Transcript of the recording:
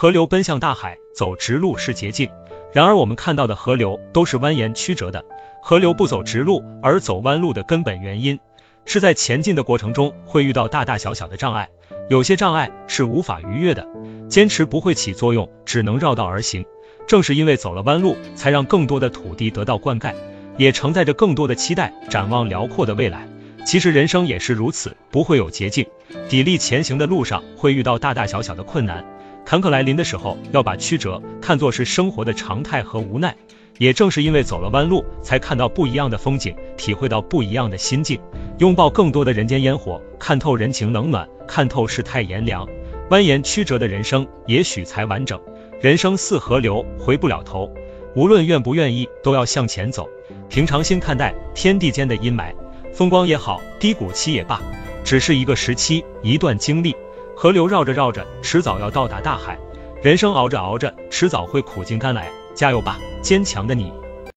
河流奔向大海，走直路是捷径。然而我们看到的河流都是蜿蜒曲折的。河流不走直路而走弯路的根本原因，是在前进的过程中会遇到大大小小的障碍，有些障碍是无法逾越的，坚持不会起作用，只能绕道而行。正是因为走了弯路，才让更多的土地得到灌溉，也承载着更多的期待，展望辽阔的未来。其实人生也是如此，不会有捷径，砥砺前行的路上会遇到大大小小的困难。坎坷来临的时候，要把曲折看作是生活的常态和无奈。也正是因为走了弯路，才看到不一样的风景，体会到不一样的心境，拥抱更多的人间烟火，看透人情冷暖，看透世态炎凉。蜿蜒曲折的人生，也许才完整。人生似河流，回不了头。无论愿不愿意，都要向前走。平常心看待天地间的阴霾，风光也好，低谷期也罢，只是一个时期，一段经历。河流绕着绕着，迟早要到达大海；人生熬着熬着，迟早会苦尽甘来。加油吧，坚强的你！